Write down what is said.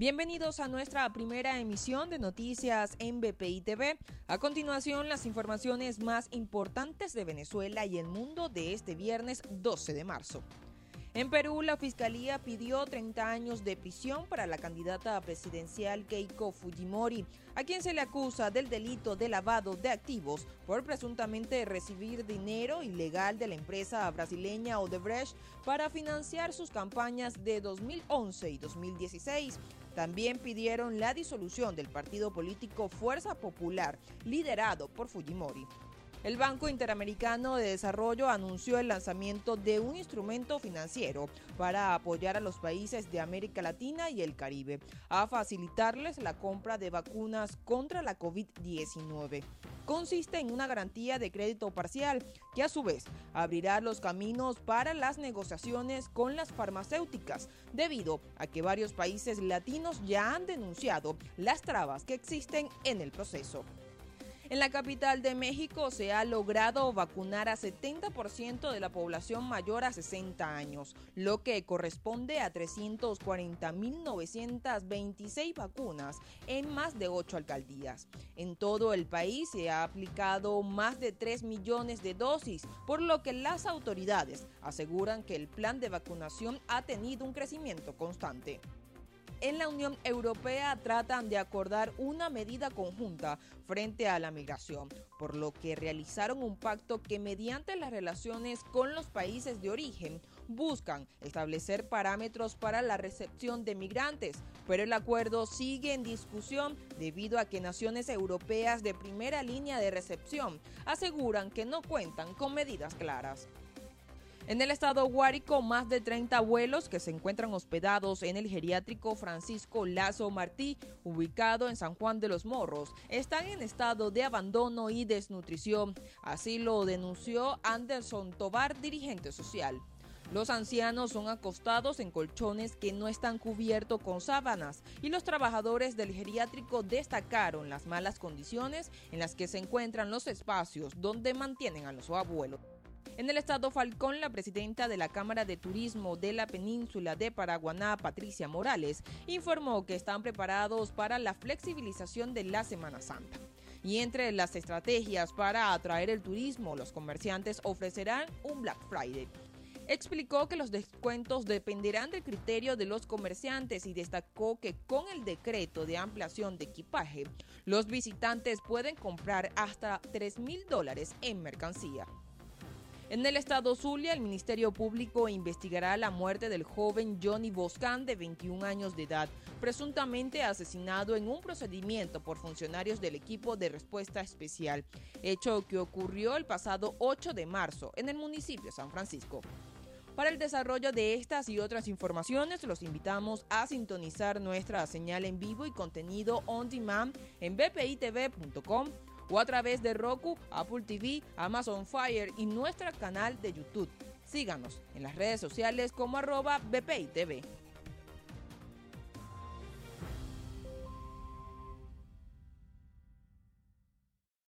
Bienvenidos a nuestra primera emisión de noticias en BPI TV. A continuación, las informaciones más importantes de Venezuela y el mundo de este viernes 12 de marzo. En Perú, la Fiscalía pidió 30 años de prisión para la candidata presidencial Keiko Fujimori, a quien se le acusa del delito de lavado de activos por presuntamente recibir dinero ilegal de la empresa brasileña Odebrecht para financiar sus campañas de 2011 y 2016. También pidieron la disolución del partido político Fuerza Popular, liderado por Fujimori. El Banco Interamericano de Desarrollo anunció el lanzamiento de un instrumento financiero para apoyar a los países de América Latina y el Caribe a facilitarles la compra de vacunas contra la COVID-19. Consiste en una garantía de crédito parcial que a su vez abrirá los caminos para las negociaciones con las farmacéuticas, debido a que varios países latinos ya han denunciado las trabas que existen en el proceso. En la capital de México se ha logrado vacunar a 70% de la población mayor a 60 años, lo que corresponde a 340.926 vacunas en más de 8 alcaldías. En todo el país se ha aplicado más de 3 millones de dosis, por lo que las autoridades aseguran que el plan de vacunación ha tenido un crecimiento constante en la Unión Europea tratan de acordar una medida conjunta frente a la migración, por lo que realizaron un pacto que mediante las relaciones con los países de origen buscan establecer parámetros para la recepción de migrantes, pero el acuerdo sigue en discusión debido a que naciones europeas de primera línea de recepción aseguran que no cuentan con medidas claras. En el estado Guárico, más de 30 abuelos que se encuentran hospedados en el geriátrico Francisco Lazo Martí, ubicado en San Juan de los Morros, están en estado de abandono y desnutrición. Así lo denunció Anderson Tobar, dirigente social. Los ancianos son acostados en colchones que no están cubiertos con sábanas y los trabajadores del geriátrico destacaron las malas condiciones en las que se encuentran los espacios donde mantienen a los abuelos. En el estado Falcón, la presidenta de la Cámara de Turismo de la península de Paraguaná, Patricia Morales, informó que están preparados para la flexibilización de la Semana Santa. Y entre las estrategias para atraer el turismo, los comerciantes ofrecerán un Black Friday. Explicó que los descuentos dependerán del criterio de los comerciantes y destacó que con el decreto de ampliación de equipaje, los visitantes pueden comprar hasta 3 mil dólares en mercancía. En el estado Zulia, el Ministerio Público investigará la muerte del joven Johnny Boscan, de 21 años de edad, presuntamente asesinado en un procedimiento por funcionarios del equipo de respuesta especial, hecho que ocurrió el pasado 8 de marzo en el municipio de San Francisco. Para el desarrollo de estas y otras informaciones, los invitamos a sintonizar nuestra señal en vivo y contenido on demand en bpitv.com o a través de Roku, Apple TV, Amazon Fire y nuestro canal de YouTube. Síganos en las redes sociales como arroba BPITV.